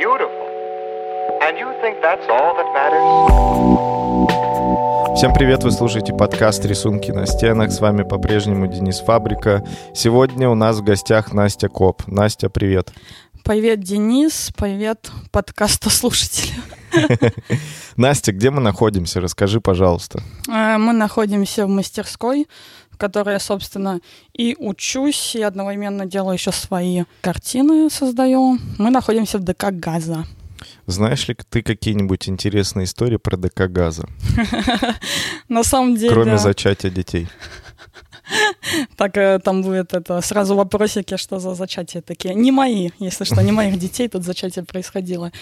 beautiful. And you think that's all that matters? Всем привет, вы слушаете подкаст «Рисунки на стенах». С вами по-прежнему Денис Фабрика. Сегодня у нас в гостях Настя Коп. Настя, привет. Привет, Денис. Привет, подкастослушатели. Настя, где мы находимся? Расскажи, пожалуйста. Э, мы находимся в мастерской, которой я, собственно, и учусь, и одновременно делаю еще свои картины, создаю. Мы находимся в ДК «Газа». Знаешь ли ты какие-нибудь интересные истории про ДК «Газа»? На самом деле... Кроме зачатия детей. Так э, там будет это сразу вопросики, что за зачатие такие. Не мои, если что, не моих детей тут зачатие происходило.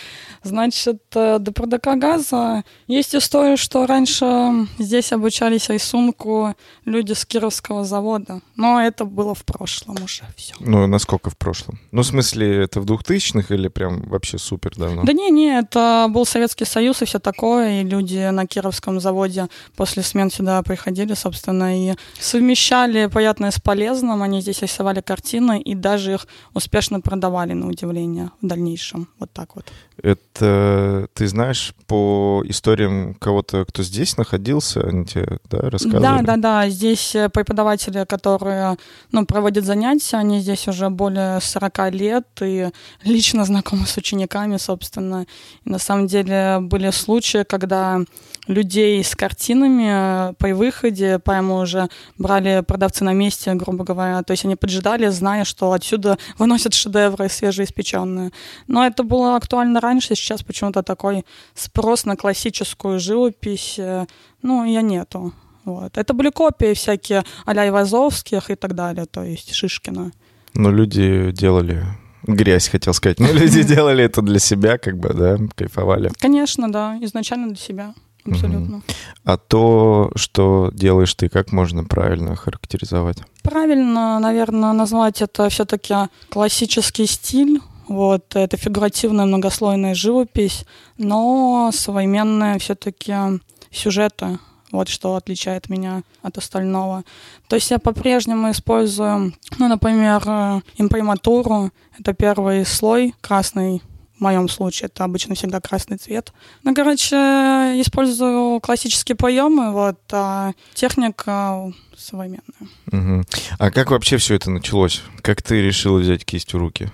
Значит, э, до продука газа есть история, что раньше здесь обучались рисунку люди с Кировского завода, но это было в прошлом уже все. Ну, насколько в прошлом? Ну, в смысле, это в 2000-х или прям вообще супер давно? Да не, не, это был Советский Союз и все такое, и люди на Кировском заводе после смен сюда приходили, собственно, и совмещали совмещали приятное с полезным, они здесь рисовали картины и даже их успешно продавали, на удивление, в дальнейшем. Вот так вот. Это ты знаешь по историям кого-то, кто здесь находился, они тебе да, рассказывали? Да, да, да. Здесь э, преподаватели, которые ну, проводят занятия, они здесь уже более 40 лет и лично знакомы с учениками, собственно. И на самом деле были случаи, когда людей с картинами э, при выходе, прямо уже брали продавцы на месте, грубо говоря. То есть они поджидали, зная, что отсюда выносят шедевры свежеиспеченные. Но это было актуально раньше, сейчас почему-то такой спрос на классическую живопись, э, ну, ее нету. Вот. Это были копии всякие а-ля Ивазовских и так далее, то есть Шишкина. Но люди делали грязь, хотел сказать. Но люди делали это для себя, как бы, да, кайфовали. Конечно, да, изначально для себя абсолютно. А то, что делаешь ты, как можно правильно характеризовать? Правильно, наверное, назвать это все-таки классический стиль. Вот, это фигуративная многослойная живопись, но современные все-таки сюжеты. Вот что отличает меня от остального. То есть я по-прежнему использую, ну, например, э, имприматуру. Это первый слой, красный в моем случае это обычно всегда красный цвет. Ну, короче, использую классические приемы, вот, а техника современная. Угу. А как вообще все это началось? Как ты решила взять кисть в руки?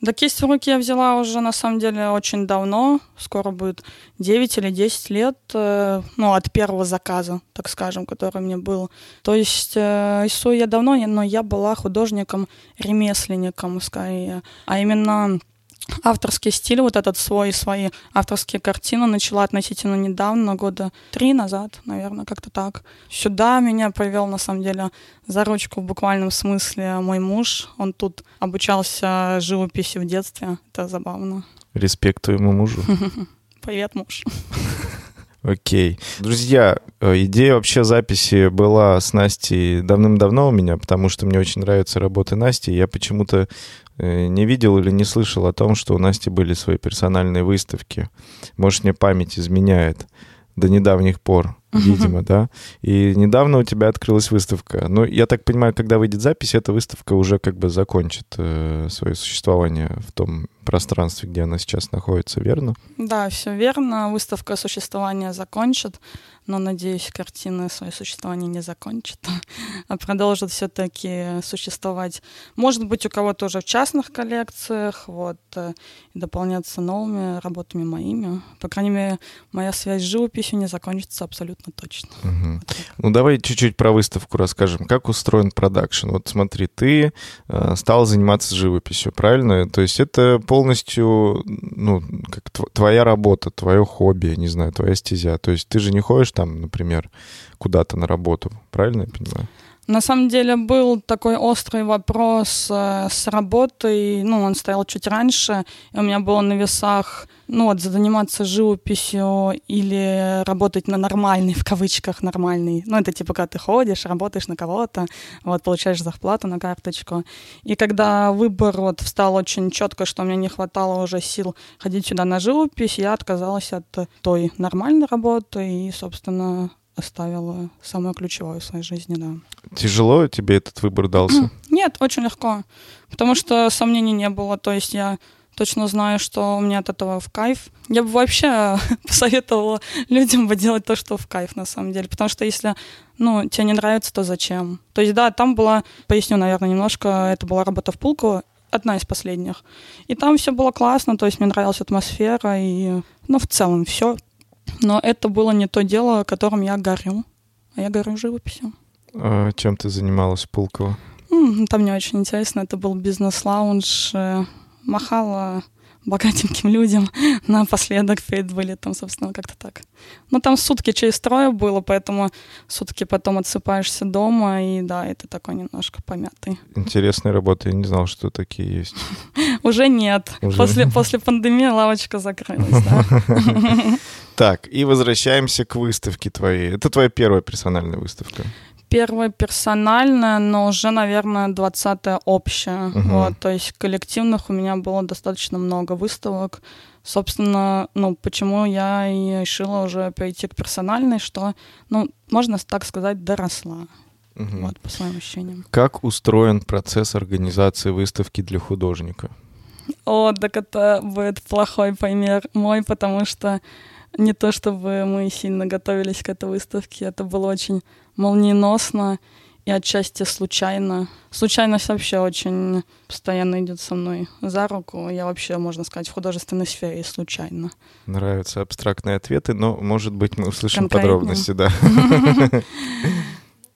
Да кисть в руки я взяла уже, на самом деле, очень давно. Скоро будет 9 или 10 лет, э, ну, от первого заказа, так скажем, который мне был. То есть э, рисую я давно, но я была художником-ремесленником, скорее. А именно авторский стиль, вот этот свой, свои авторские картины начала относительно недавно, года три назад, наверное, как-то так. Сюда меня привел, на самом деле, за ручку в буквальном смысле мой муж. Он тут обучался живописи в детстве. Это забавно. Респект твоему мужу. Привет, муж. Окей. Друзья, э, идея вообще записи была с Настей давным-давно у меня, потому что мне очень нравятся работы Насти. Я почему-то э, не видел или не слышал о том, что у Насти были свои персональные выставки. Может, мне память изменяет до недавних пор видимо, да. И недавно у тебя открылась выставка. Ну, я так понимаю, когда выйдет запись, эта выставка уже как бы закончит э, свое существование в том пространстве, где она сейчас находится, верно? Да, все верно. Выставка существования закончит, но, надеюсь, картины свое существование не закончат, а продолжат все-таки существовать. Может быть, у кого-то уже в частных коллекциях, вот, э, и дополняться новыми работами моими. По крайней мере, моя связь с живописью не закончится абсолютно абсолютно точно. Угу. Ну, давай чуть-чуть про выставку расскажем. Как устроен продакшн? Вот смотри, ты э, стал заниматься живописью, правильно? То есть это полностью, ну, как твоя работа, твое хобби, не знаю, твоя стезя. То есть ты же не ходишь там, например, куда-то на работу, правильно я понимаю? На самом деле был такой острый вопрос э, с работой, ну, он стоял чуть раньше, и у меня было на весах, ну, вот, заниматься живописью или работать на нормальный, в кавычках, нормальный. Ну, это типа, когда ты ходишь, работаешь на кого-то, вот, получаешь зарплату на карточку. И когда выбор вот встал очень четко, что мне не хватало уже сил ходить сюда на живопись, я отказалась от той нормальной работы и, собственно, оставила самое ключевое в своей жизни, да. Тяжело тебе этот выбор дался? Нет, очень легко, потому что сомнений не было. То есть я точно знаю, что у меня от этого в кайф. Я бы вообще посоветовала людям бы делать то, что в кайф на самом деле. Потому что если ну, тебе не нравится, то зачем? То есть, да, там была, поясню, наверное, немножко, это была работа в пулку, одна из последних. И там все было классно, то есть мне нравилась атмосфера и, ну, в целом все. Но это было не то дело, которым я горю. А я горю живописью. А чем ты занималась в Пулково? Там мне очень интересно. Это был бизнес-лаунж. Э, махала богатеньким людям напоследок перед вылетом, собственно, как-то так. Ну, там сутки через трое было, поэтому сутки потом отсыпаешься дома, и да, это такой немножко помятый. Интересная работа, я не знал, что такие есть. Уже нет. Уже? После, после пандемии лавочка закрылась, да. Так, и возвращаемся к выставке твоей. Это твоя первая персональная выставка? Первая персональная, но уже, наверное, двадцатая общая. Угу. Вот, то есть коллективных у меня было достаточно много выставок. Собственно, ну, почему я и решила уже перейти к персональной, что, ну, можно так сказать, доросла. Угу. Вот, по своим ощущениям. Как устроен процесс организации выставки для художника? О, так это будет плохой пример мой, потому что не то чтобы мы сильно готовились к этой выставке, это было очень молниеносно и отчасти случайно. Случайность вообще очень постоянно идет со мной за руку. Я вообще, можно сказать, в художественной сфере случайно. Нравятся абстрактные ответы, но, может быть, мы услышим подробности, да.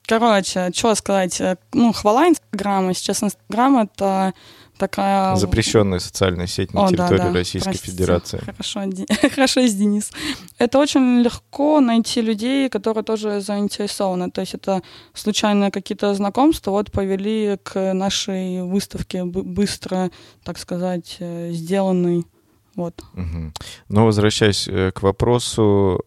Короче, что сказать? Ну, хвала Инстаграма. Сейчас Инстаграм — это такая... Запрещенная социальная сеть на О, территории да, да. Российской Простите. Федерации. Хорошо, хорошо, Денис. Это очень легко найти людей, которые тоже заинтересованы. То есть это случайные какие-то знакомства вот повели к нашей выставке быстро, так сказать, э, сделанной. Вот. Угу. Но возвращаясь э, к вопросу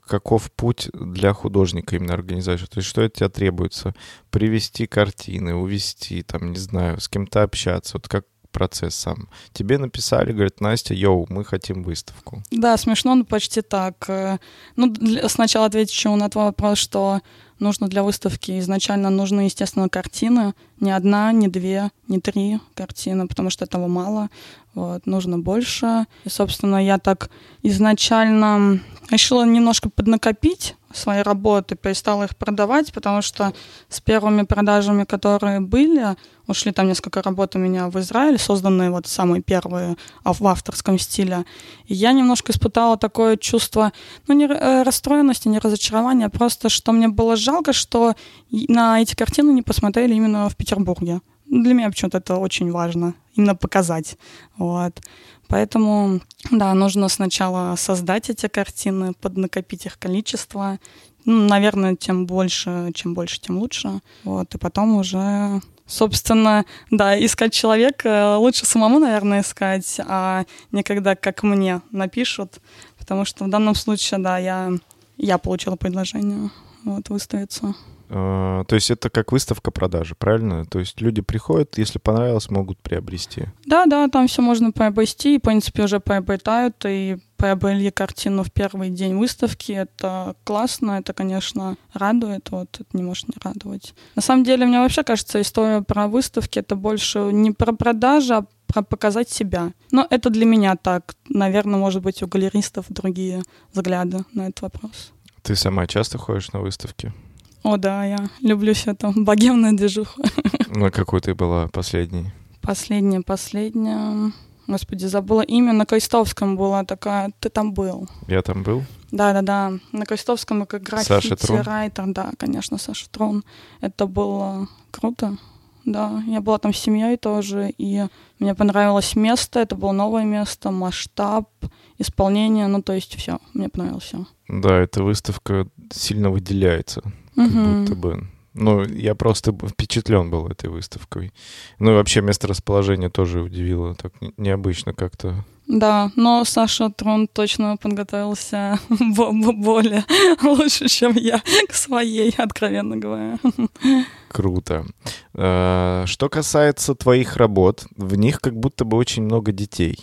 каков путь для художника именно организации? То есть что от тебя требуется? Привести картины, увести, там, не знаю, с кем-то общаться. Вот как процесс сам. Тебе написали, говорят, Настя, йоу, мы хотим выставку. Да, смешно, но почти так. Э, ну, сначала отвечу на твой вопрос, что нужно для выставки изначально нужны, естественно, картины. Не одна, не две, не три картины, потому что этого мало. Вот, нужно больше. И, собственно, я так изначально решила немножко поднакопить свои работы, перестала их продавать, потому что с первыми продажами, которые были, ушли там несколько работ у меня в Израиле, созданные вот самые первые в авторском стиле. И я немножко испытала такое чувство, ну, не э, расстроенности, не разочарования, просто что мне было жалко, что на эти картины не посмотрели именно в Петербурге. Для меня почему-то это очень важно, именно показать. Вот. Поэтому, да, нужно сначала создать эти картины, поднакопить их количество. Ну, наверное, тем больше, чем больше, тем лучше. Вот, и потом уже собственно, да, искать человека лучше самому, наверное, искать, а не когда как мне напишут, потому что в данном случае, да, я, я получила предложение вот, выставиться. А, то есть это как выставка продажи, правильно? То есть люди приходят, если понравилось, могут приобрести. Да, да, там все можно приобрести, и, в принципе, уже приобретают, и приобрели картину в первый день выставки. Это классно, это, конечно, радует, вот это не может не радовать. На самом деле, мне вообще кажется, история про выставки — это больше не про продажи, а про показать себя. Но это для меня так. Наверное, может быть, у галеристов другие взгляды на этот вопрос. Ты сама часто ходишь на выставки? О, да, я люблю все это богемную движуху. На какой ты была последней? Последняя, последняя... Господи, забыла имя. На Крестовском была такая... Ты там был? Я там был? Да-да-да. На Крестовском как граффити-райтер. Да, конечно, Саша Трон. Это было круто. Да, я была там с семьей тоже, и мне понравилось место, это было новое место, масштаб, исполнение, ну, то есть все, мне понравилось все. Да, эта выставка сильно выделяется как угу. будто бы. Ну, я просто впечатлен был этой выставкой. Ну и вообще место расположения тоже удивило. Так необычно как-то. Да, но Саша Трон точно подготовился более лучше, чем я к своей, откровенно говоря. Круто. А, что касается твоих работ, в них как будто бы очень много детей.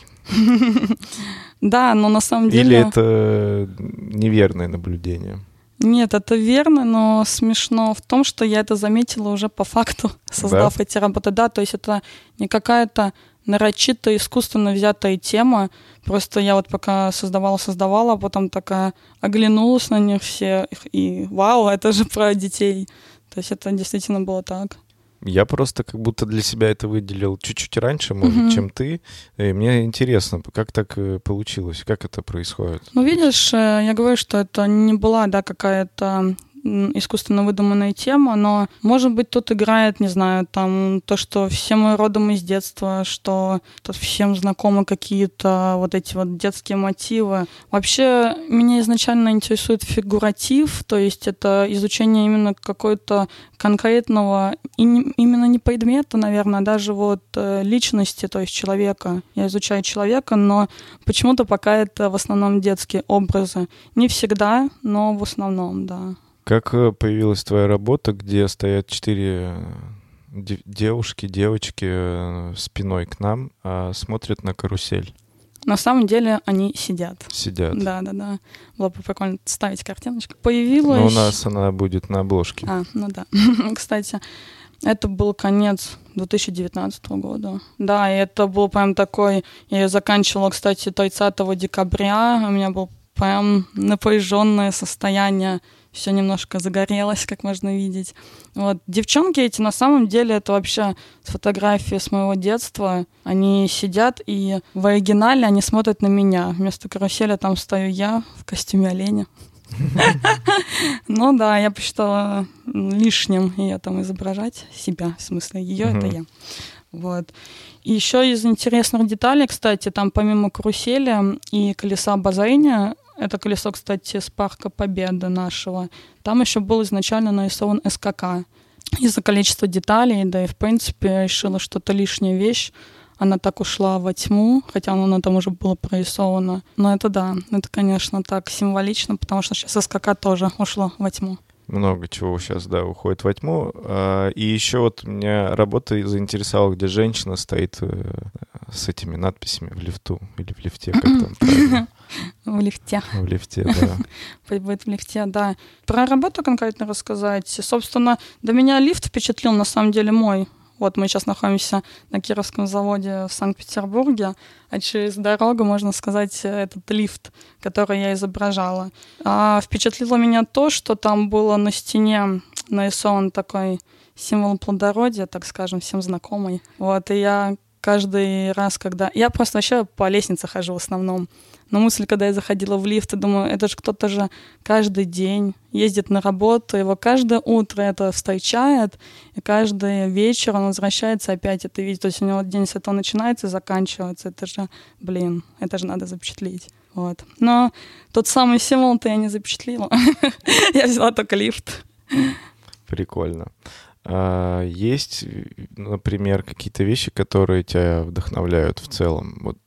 Да, но на самом деле... Или это неверное наблюдение? Нет, это верно, но смешно в том, что я это заметила уже по факту, создав да? эти работы. Да, то есть это не какая-то нарочито искусственно взятая тема. Просто я вот пока создавала-создавала, а потом такая оглянулась на них все, и вау, это же про детей. То есть это действительно было так. Я просто как будто для себя это выделил чуть-чуть раньше, может, mm-hmm. чем ты. И мне интересно, как так э, получилось, как это происходит? Ну, видишь, э, я говорю, что это не была, да, какая-то искусственно выдуманная тема, но, может быть, тут играет, не знаю, там то, что все мы родом из детства, что тут всем знакомы какие-то вот эти вот детские мотивы. Вообще, меня изначально интересует фигуратив, то есть это изучение именно какой-то конкретного, и не, именно не предмета, наверное, а даже вот э, личности, то есть человека. Я изучаю человека, но почему-то пока это в основном детские образы. Не всегда, но в основном, да. Как э, появилась твоя работа, где стоят четыре э, девушки, девочки э, спиной к нам, а смотрят на карусель? На самом деле они сидят. Сидят. Да, да, да. Было бы прикольно ставить картиночку. Появилась... Но у нас она будет на обложке. А, ну да. Кстати, это был конец 2019 года. Да, и это был прям такой... Я ее заканчивала, кстати, 30 декабря. У меня был прям напряженное состояние все немножко загорелось, как можно видеть. Вот. Девчонки эти, на самом деле, это вообще фотографии с моего детства. Они сидят, и в оригинале они смотрят на меня. Вместо карусели там стою я в костюме оленя. Ну да, я посчитала лишним ее там изображать, себя, в смысле, ее это я. Вот. И еще из интересных деталей, кстати, там помимо карусели и колеса базайня, это колесо, кстати, с парка Победы нашего. Там еще был изначально нарисован СКК. Из-за количества деталей, да и в принципе я решила, что это лишняя вещь. Она так ушла во тьму, хотя она там уже было прорисовано. Но это да, это, конечно, так символично, потому что сейчас СКК тоже ушло во тьму много чего сейчас, да, уходит во тьму. А, и еще вот меня работа заинтересовала, где женщина стоит э, с этими надписями в лифту или в лифте, как там правильно? В лифте. В лифте, да. Будет в лифте, да. Про работу конкретно рассказать. Собственно, до меня лифт впечатлил на самом деле мой вот мы сейчас находимся на Кировском заводе в Санкт-Петербурге, а через дорогу, можно сказать, этот лифт, который я изображала. А впечатлило меня то, что там было на стене нарисован такой символ плодородия, так скажем, всем знакомый. Вот, и я каждый раз, когда... Я просто вообще по лестнице хожу в основном. Но мысль, когда я заходила в лифт, я думаю, это же кто-то же каждый день ездит на работу, его каждое утро это встречает, и каждый вечер он возвращается опять это видит. То есть у него день с этого начинается и заканчивается. Это же, блин, это же надо запечатлеть. Вот. Но тот самый символ-то я не запечатлила. я взяла только лифт. Прикольно. А есть, например, какие-то вещи, которые тебя вдохновляют в целом? Вот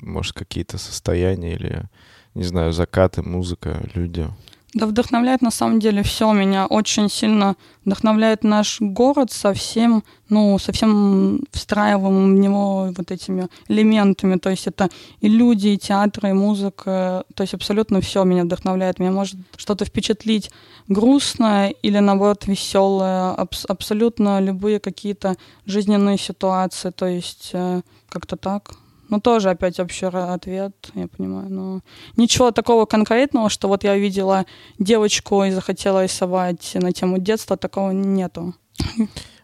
может, какие-то состояния или, не знаю, закаты, музыка, люди? Да, вдохновляет на самом деле все. Меня очень сильно вдохновляет наш город со всем, ну, со всем встраиваемым в него вот этими элементами. То есть это и люди, и театры, и музыка. То есть абсолютно все меня вдохновляет. Меня может что-то впечатлить грустное или, наоборот, веселое. Аб- абсолютно любые какие-то жизненные ситуации. То есть э, как-то так. Ну, тоже опять общий ответ, я понимаю. Но ничего такого конкретного, что вот я увидела девочку и захотела рисовать на тему детства, такого нету.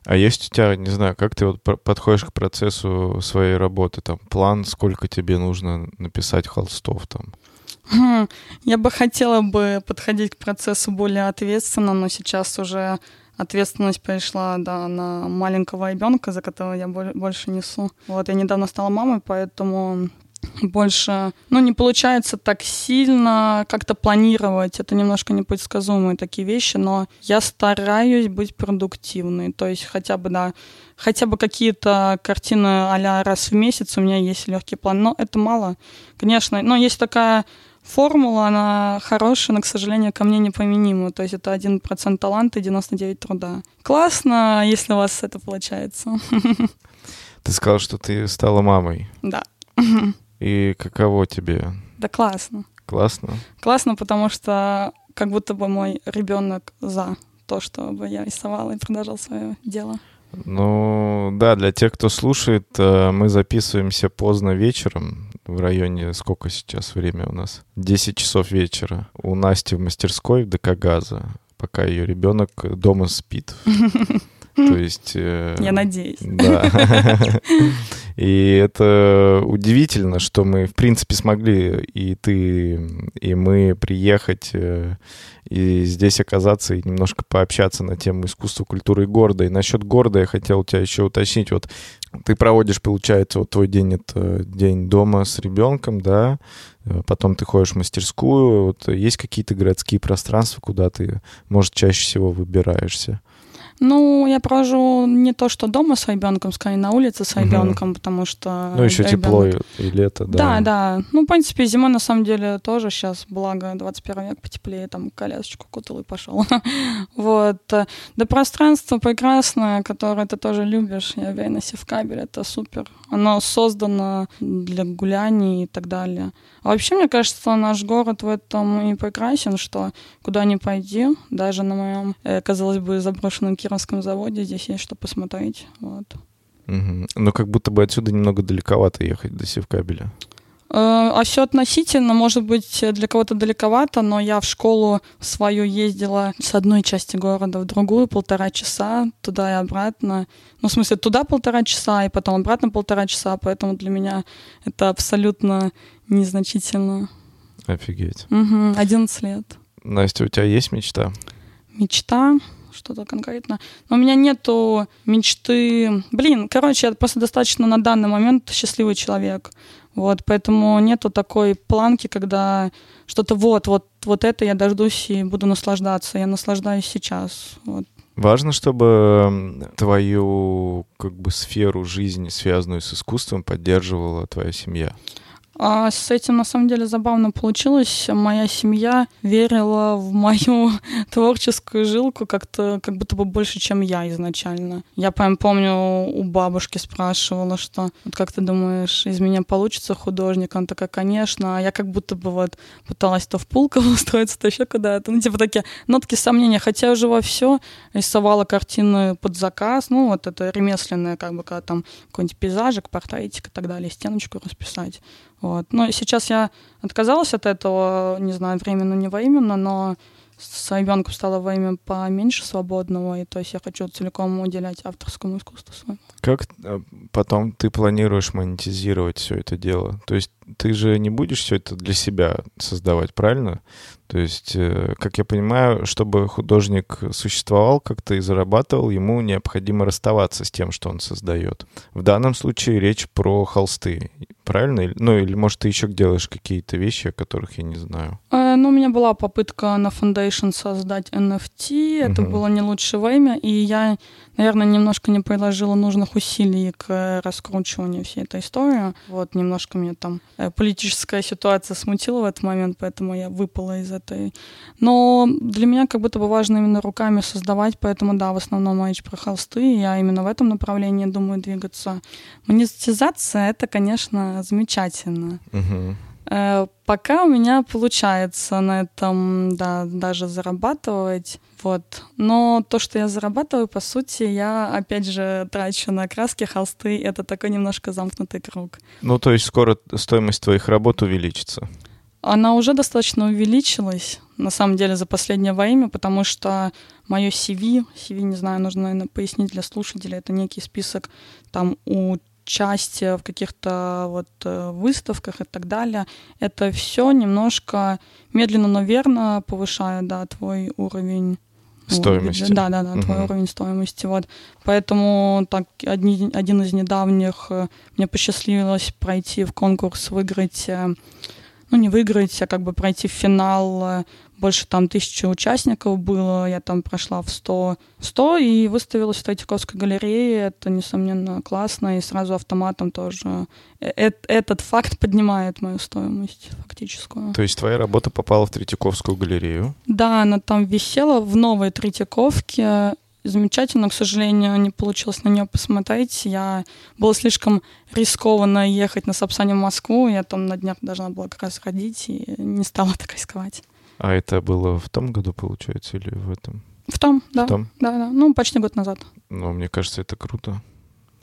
А есть у тебя, не знаю, как ты вот подходишь к процессу своей работы? Там план, сколько тебе нужно написать холстов там? Хм, я бы хотела бы подходить к процессу более ответственно, но сейчас уже ответственность пришла, да, на маленького ребенка, за которого я больше несу. Вот, я недавно стала мамой, поэтому больше, ну, не получается так сильно как-то планировать. Это немножко непредсказуемые такие вещи, но я стараюсь быть продуктивной. То есть хотя бы, да, хотя бы какие-то картины а раз в месяц у меня есть легкий план. Но это мало, конечно. Но есть такая формула, она хорошая, но, к сожалению, ко мне неприменима. То есть это 1% таланта и 99% труда. Классно, если у вас это получается. Ты сказал, что ты стала мамой. Да. И каково тебе? Да классно. Классно? Классно, потому что как будто бы мой ребенок за то, чтобы я рисовала и продолжал свое дело. Ну, да, для тех, кто слушает, э, мы записываемся поздно вечером, в районе, сколько сейчас время у нас? 10 часов вечера. У Насти в мастерской в ДК Газа, пока ее ребенок дома спит. То есть... Э, Я надеюсь. Да. И это удивительно, что мы, в принципе, смогли и ты, и мы приехать э, и здесь оказаться и немножко пообщаться на тему искусства, культуры и города. И насчет города я хотел у тебя еще уточнить. Вот ты проводишь, получается, вот твой день — это день дома с ребенком, да, э, потом ты ходишь в мастерскую. Вот есть какие-то городские пространства, куда ты, может, чаще всего выбираешься? Ну, я провожу не то, что дома с ребенком, скорее на улице с ребенком, угу. потому что... Ну, еще ребенок... тепло и лето, да. Да, да. Ну, в принципе, зима на самом деле тоже сейчас, благо, 21 век потеплее, там колясочку кутал и пошел. вот. Да пространство прекрасное, которое ты тоже любишь, я уверена, Севкабель, это супер. Оно создано для гуляний и так далее. А вообще, мне кажется, наш город в этом и прекрасен, что куда ни пойди, даже на моем, э, казалось бы, заброшенном Кировском заводе здесь есть что посмотреть. Вот. Угу. Но как будто бы отсюда немного далековато ехать до Севкабеля. Э, а все относительно, может быть, для кого-то далековато, но я в школу свою ездила с одной части города в другую полтора часа, туда и обратно. Ну, в смысле, туда полтора часа, и потом обратно полтора часа, поэтому для меня это абсолютно незначительно. Офигеть. Угу, 11 лет. Настя, у тебя есть мечта? Мечта? Что-то конкретно. Но у меня нету мечты... Блин, короче, я просто достаточно на данный момент счастливый человек. Вот, поэтому нету такой планки, когда что-то вот, вот, вот это я дождусь и буду наслаждаться. Я наслаждаюсь сейчас. Вот. Важно, чтобы твою как бы сферу жизни, связанную с искусством, поддерживала твоя семья. А с этим на самом деле забавно получилось. Моя семья верила в мою творческую жилку как-то, как будто бы больше, чем я изначально. Я прям помню, у бабушки спрашивала, что вот как ты думаешь, из меня получится художник? Она такая, конечно. А я как будто бы вот пыталась то в Пулково устроиться, то еще куда-то. Ну, типа такие нотки сомнения. Хотя уже во все рисовала картины под заказ. Ну, вот это ремесленное, как бы, когда там какой-нибудь пейзажик, портретик и так далее, стеночку расписать. Вот. Но сейчас я отказалась от этого, не знаю, временно, не во именно, но с ребенком стало время поменьше свободного, и то есть я хочу целиком уделять авторскому искусству своему. Как э, потом ты планируешь монетизировать все это дело? То есть ты же не будешь все это для себя создавать, правильно? То есть, э, как я понимаю, чтобы художник существовал как-то и зарабатывал, ему необходимо расставаться с тем, что он создает. В данном случае речь про холсты правильно? Ну, или, может, ты еще делаешь какие-то вещи, о которых я не знаю? Э, ну, у меня была попытка на Foundation создать NFT, это угу. было не лучшее время, и я, наверное, немножко не приложила нужных усилий к раскручиванию всей этой истории. Вот, немножко меня там э, политическая ситуация смутила в этот момент, поэтому я выпала из этой. Но для меня как будто бы важно именно руками создавать, поэтому, да, в основном речь про холсты, я именно в этом направлении думаю двигаться. Монетизация — это, конечно, замечательно. Угу. Пока у меня получается на этом, да, даже зарабатывать. Вот. Но то, что я зарабатываю, по сути, я, опять же, трачу на краски, холсты. Это такой немножко замкнутый круг. Ну, то есть скоро стоимость твоих работ увеличится? Она уже достаточно увеличилась, на самом деле, за последнее время, потому что мое CV, CV, не знаю, нужно, наверное, пояснить для слушателей, это некий список там у участие в каких-то вот э, выставках и так далее, это все немножко медленно, но верно повышает, да, твой уровень стоимости. Вот, да, да, да, угу. твой уровень стоимости. Вот. Поэтому так одни, один из недавних э, мне посчастливилось пройти в конкурс, выиграть, э, ну не выиграть, а как бы пройти в финал больше там тысячи участников было, я там прошла в 100, 100 и выставилась в Третьяковской галерее, это, несомненно, классно, и сразу автоматом тоже. Э этот факт поднимает мою стоимость фактическую. То есть твоя работа попала в Третьяковскую галерею? Да, она там висела в новой Третьяковке, замечательно. К сожалению, не получилось на нее посмотреть. Я было слишком рискованно ехать на Сапсане в Москву. Я там на днях должна была как раз ходить и не стала так рисковать. А это было в том году, получается, или в этом? В том, да. В том? Да, да. Ну, почти год назад. Ну, мне кажется, это круто.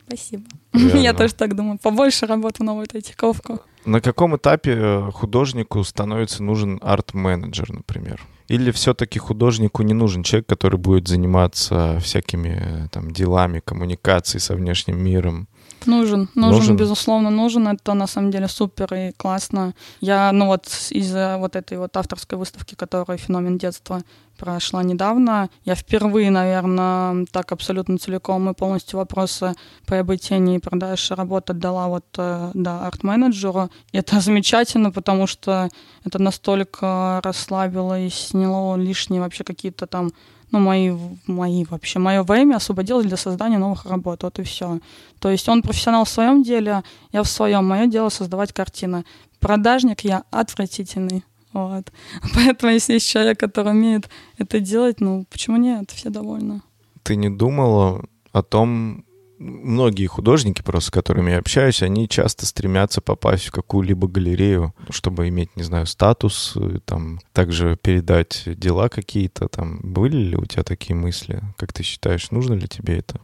Спасибо. Реально. Я тоже так думаю. Побольше работы в новую Третьяковку. На каком этапе э, художнику становится нужен арт-менеджер, например? Или все-таки художнику не нужен человек, который будет заниматься всякими э, там делами, коммуникацией со внешним миром? Нужен, нужен, Нужен? безусловно, нужен. Это на самом деле супер и классно. Я, ну вот из-за вот этой вот авторской выставки, которая «Феномен детства» прошла недавно, я впервые, наверное, так абсолютно целиком и полностью вопросы приобретения и продажи работы отдала вот, э, да, арт-менеджеру. И это замечательно, потому что это настолько расслабило и сняло лишние вообще какие-то там ну, мои, мои вообще, мое время освободилось для создания новых работ, вот и все. То есть он профессионал в своем деле, я в своем, мое дело создавать картины. Продажник я отвратительный. Вот. Поэтому, если есть человек, который умеет это делать, ну, почему нет? Все довольны. Ты не думала о том, многие художники, просто с которыми я общаюсь, они часто стремятся попасть в какую-либо галерею, чтобы иметь, не знаю, статус, э, там, также передать дела какие-то, там, были ли у тебя такие мысли? Как ты считаешь, нужно ли тебе это?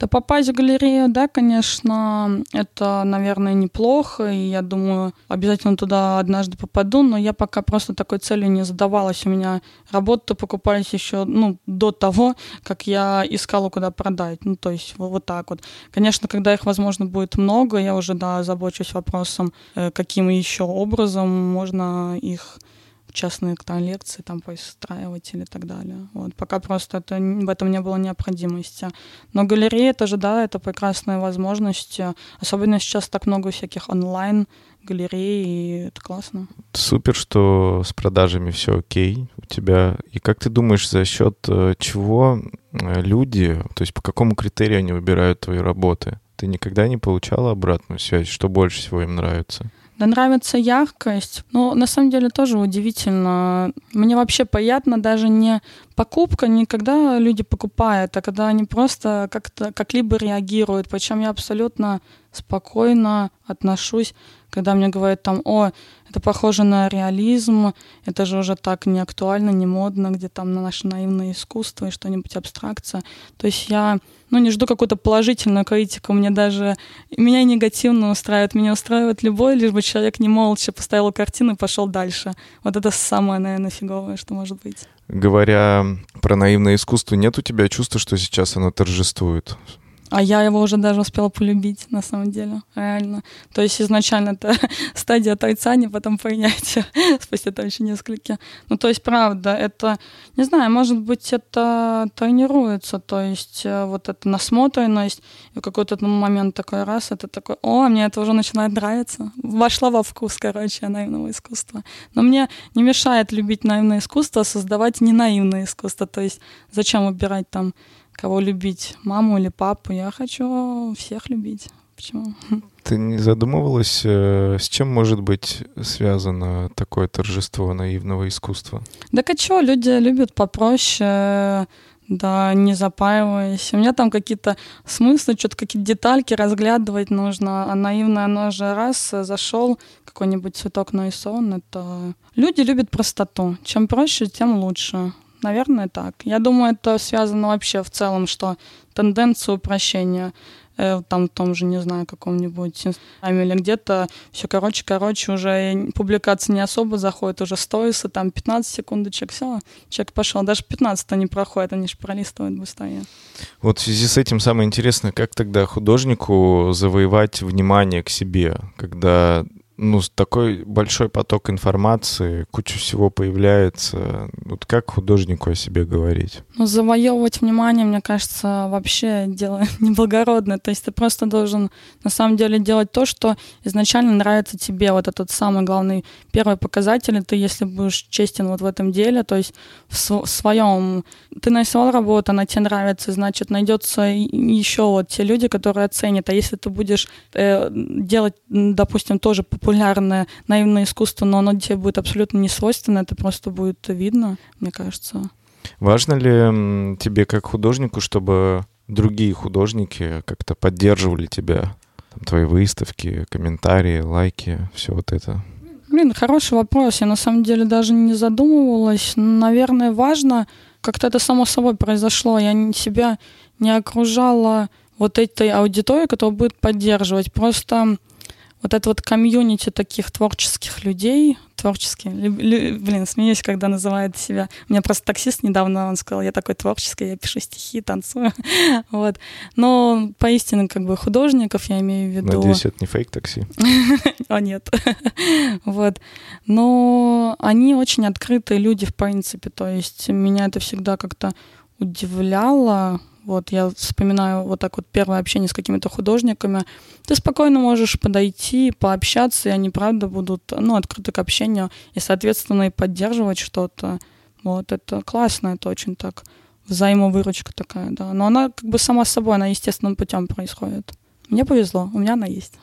Да попасть в галерею, да, конечно, это, наверное, неплохо, и я думаю, обязательно туда однажды попаду, но я пока просто такой цели не задавалась. У меня работы покупались еще, ну, до того, как я искала, куда продать. Ну, то есть вот, вот так вот. Конечно, когда их, возможно, будет много, я уже, да, забочусь вопросом, э, каким еще образом можно их частные там, лекции там постраивать или так далее. Вот. Пока просто это, в этом не было необходимости. Но галерея тоже, да, это прекрасная возможность. Особенно сейчас так много всяких онлайн галерей, и это классно. Супер, что с продажами все окей у тебя. И как ты думаешь, за счет э, чего э, люди, то есть по какому критерию они выбирают твои работы? Ты никогда не получала обратную связь, что больше всего им нравится? Да нравится яркость. Но на самом деле тоже удивительно. Мне вообще приятно даже не покупка, не когда люди покупают, а когда они просто как-то как-либо реагируют. Причем я абсолютно спокойно отношусь, когда мне говорят там, о, это похоже на реализм, это же уже так не актуально, не модно, где там на наше наивное искусство и что-нибудь абстракция. То есть я ну, не жду какую-то положительную критику, мне даже, меня негативно устраивает, меня устраивает любой, лишь бы человек не молча поставил картину и пошел дальше. Вот это самое, наверное, фиговое, что может быть. Говоря про наивное искусство, нет у тебя чувства, что сейчас оно торжествует? А я его уже даже успела полюбить, на самом деле, реально. То есть изначально это стадия отрицания, потом принятия, спустя там еще несколько. Ну, то есть, правда, это, не знаю, может быть, это тренируется, то есть э, вот эта насмотренность, и в какой-то момент такой раз, это такой, о, мне это уже начинает нравиться. Вошла во вкус, короче, наивного искусства. Но мне не мешает любить наивное искусство, создавать не наивное искусство. То есть зачем выбирать там кого любить, маму или папу. Я хочу всех любить. Почему? Ты не задумывалась, э, с чем может быть связано такое торжество наивного искусства? Да а что, люди любят попроще, да, не запаиваясь. У меня там какие-то смыслы, что-то какие-то детальки разглядывать нужно, а наивное оно же раз зашел, какой-нибудь цветок нарисован, это... Люди любят простоту. Чем проще, тем лучше. Наверное, так. Я думаю, это связано вообще в целом, что тенденция упрощения э, там в том же, не знаю, каком-нибудь Инстаграме или где-то все короче, короче, уже публикация не особо заходит, уже стоится, там 15 секундочек, все, человек пошел. Даже 15 не проходит, они же пролистывают быстрее. Вот в связи с этим самое интересное, как тогда художнику завоевать внимание к себе, когда ну, такой большой поток информации, куча всего появляется. Вот как художнику о себе говорить? Ну, завоевывать внимание, мне кажется, вообще дело неблагородное. То есть ты просто должен на самом деле делать то, что изначально нравится тебе. Вот этот самый главный первый показатель. Ты, если будешь честен вот в этом деле, то есть в, в своем... Ты нарисовал работу, она тебе нравится, значит, найдется еще вот те люди, которые оценят. А если ты будешь э, делать, допустим, тоже популярно популярное наивное искусство, но оно тебе будет абсолютно не свойственно, это просто будет видно, мне кажется. Важно ли тебе как художнику, чтобы другие художники как-то поддерживали тебя? Там, твои выставки, комментарии, лайки, все вот это? Блин, хороший вопрос. Я на самом деле даже не задумывалась. Наверное, важно как-то это само собой произошло. Я себя не окружала вот этой аудиторией, которая будет поддерживать. Просто вот это вот комьюнити таких творческих людей, творческие, блин, смеюсь, когда называют себя. У меня просто таксист недавно, он сказал, я такой творческий, я пишу стихи, танцую, вот. Но поистине, как бы, художников я имею в виду. Надеюсь, это не фейк такси. А нет. вот. Но они очень открытые люди, в принципе. То есть меня это всегда как-то удивляло. Вот я вспоминаю вот так вот первое общение с какими-то художниками. Ты спокойно можешь подойти, пообщаться, и они, правда, будут, ну, открыты к общению, и, соответственно, и поддерживать что-то. Вот, это классно, это очень так взаимовыручка такая, да. Но она как бы сама собой, она естественным путем происходит. Мне повезло, у меня она есть.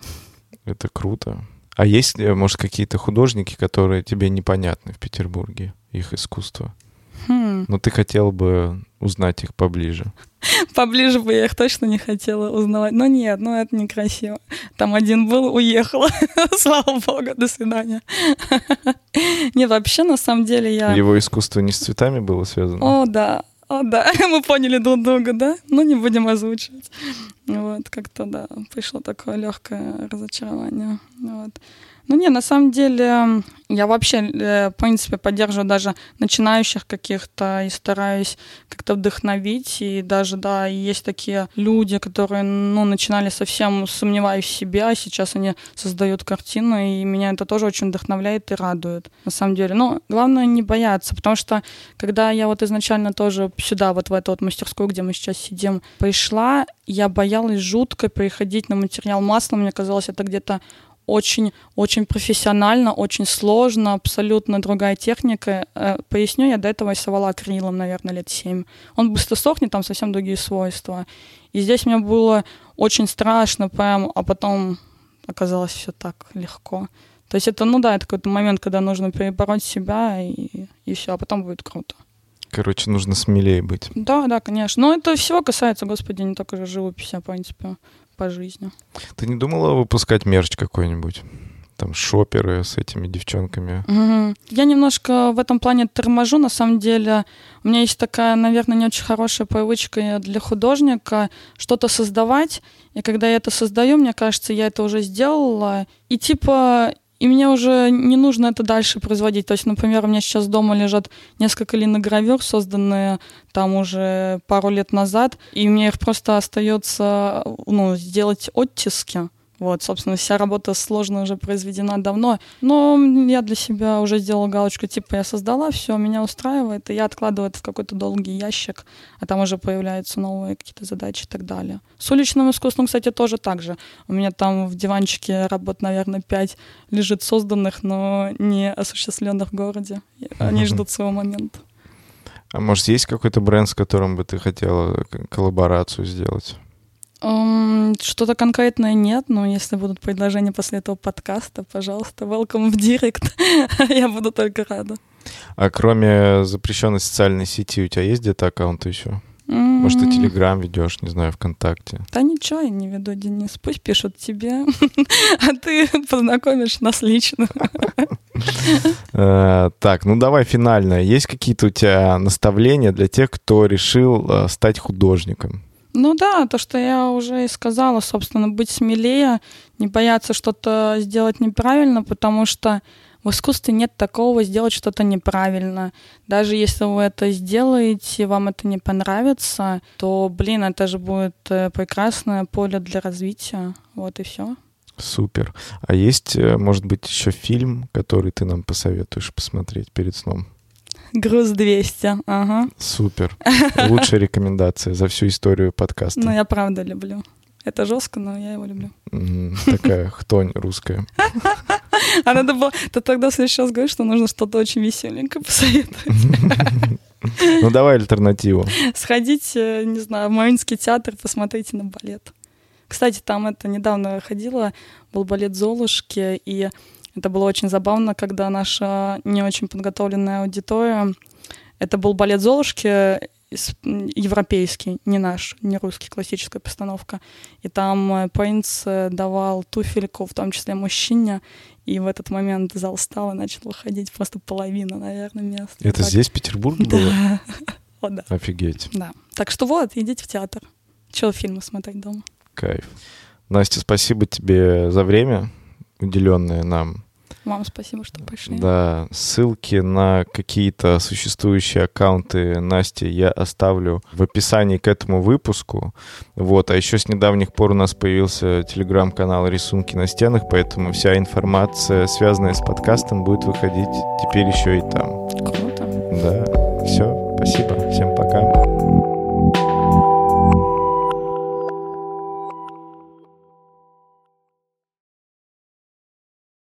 Это круто. А есть, ли, может, какие-то художники, которые тебе непонятны в Петербурге, их искусство? Хм. Но ты хотел бы узнать их поближе. Поближе бы я их точно не хотела узнавать. Но нет, ну это некрасиво. Там один был, уехал. Слава богу, до свидания. Не, вообще, на самом деле, я... Его искусство не с цветами было связано? О, да, о, да, мы поняли друг друга, да? Ну, не будем озвучивать. Вот, как-то, да, пришло такое легкое разочарование. Вот. Ну, не, на самом деле, я вообще, э, в принципе, поддерживаю даже начинающих каких-то и стараюсь как-то вдохновить. И даже, да, есть такие люди, которые, ну, начинали совсем сомневаясь в себе, а сейчас они создают картину, и меня это тоже очень вдохновляет и радует, на самом деле. Но главное не бояться, потому что когда я вот изначально тоже сюда, вот в эту вот мастерскую, где мы сейчас сидим, пришла, я боялась жутко переходить на материал маслом. Мне казалось, это где-то очень-очень профессионально, очень сложно, абсолютно другая техника. Э, Поясню, я до этого рисовала акрилом, наверное, лет семь. Он быстро сохнет, там совсем другие свойства. И здесь мне было очень страшно прям, а потом оказалось все так легко. То есть это, ну да, это какой-то момент, когда нужно перебороть себя, и, и все, а потом будет круто. Короче, нужно смелее быть. Да, да, конечно. Но это всего касается, господи, не только же живописи, а, в принципе, по жизни. Ты не думала выпускать мерч какой-нибудь? Там шоперы с этими девчонками. Мгм. Я немножко в этом плане торможу, на самом деле. У меня есть такая, наверное, не очень хорошая привычка для художника что-то создавать. И когда я это создаю, мне кажется, я это уже сделала. И типа и мне уже не нужно это дальше производить. То есть, например, у меня сейчас дома лежат несколько линогравюр, созданные там уже пару лет назад, и мне их просто остается ну, сделать оттиски. Вот, собственно, вся работа сложно уже произведена давно. Но я для себя уже сделала галочку, типа, я создала, все, меня устраивает, и я откладываю это в какой-то долгий ящик, а там уже появляются новые какие-то задачи и так далее. С уличным искусством, кстати, тоже так же. У меня там в диванчике работ, наверное, пять лежит созданных, но не осуществленных в городе. Они ждут своего момента. А может, есть какой-то бренд, с которым бы ты хотела коллаборацию сделать? Что-то конкретное нет, но если будут предложения после этого подкаста, пожалуйста, welcome в директ. Я буду только рада. А кроме запрещенной социальной сети, у тебя есть где-то аккаунты еще? Может, ты Телеграм ведешь, не знаю, ВКонтакте? Да ничего я не веду, Денис. Пусть пишут тебе, а ты познакомишь нас лично. Э, Так, ну давай финальное. Есть какие-то у тебя наставления для тех, кто решил э, стать художником? Ну да, то, что я уже и сказала, собственно, быть смелее, не бояться что-то сделать неправильно, потому что в искусстве нет такого сделать что-то неправильно. Даже если вы это сделаете, вам это не понравится, то, блин, это же будет э, прекрасное поле для развития. Вот и все. Супер. А есть, э, может быть, еще фильм, который ты нам посоветуешь посмотреть перед сном? Груз 200, ага. Супер. Лучшая рекомендация за всю историю подкаста. Ну, я правда люблю. Это жестко, но я его люблю. Такая хтонь русская. А надо было... Ты тогда в следующий раз говоришь, что нужно что-то очень веселенькое посоветовать. Ну давай альтернативу. Сходите, не знаю, в Мариинский театр, посмотрите на балет. Кстати, там это недавно ходила, был балет «Золушки», и это было очень забавно, когда наша не очень подготовленная аудитория... Это был балет «Золушки», европейский, не наш, не русский, классическая постановка. И там э, принц э, давал туфельку, в том числе мужчине, и в этот момент зал стал и начал выходить просто половина, наверное, мест. Это Так. здесь, в Петербурге было? Да. О, да. Офигеть. Да. Так что вот, идите в театр. Чего фильмы смотреть дома. Кайф. Настя, спасибо тебе за время, уделенное нам. Вам спасибо, что пришли. Да, ссылки на какие-то существующие аккаунты Насти я оставлю в описании к этому выпуску. Вот, а еще с недавних пор у нас появился телеграм-канал «Рисунки на стенах», поэтому вся информация, связанная с подкастом, будет выходить теперь еще и там. Круто. Да, все, спасибо, всем пока.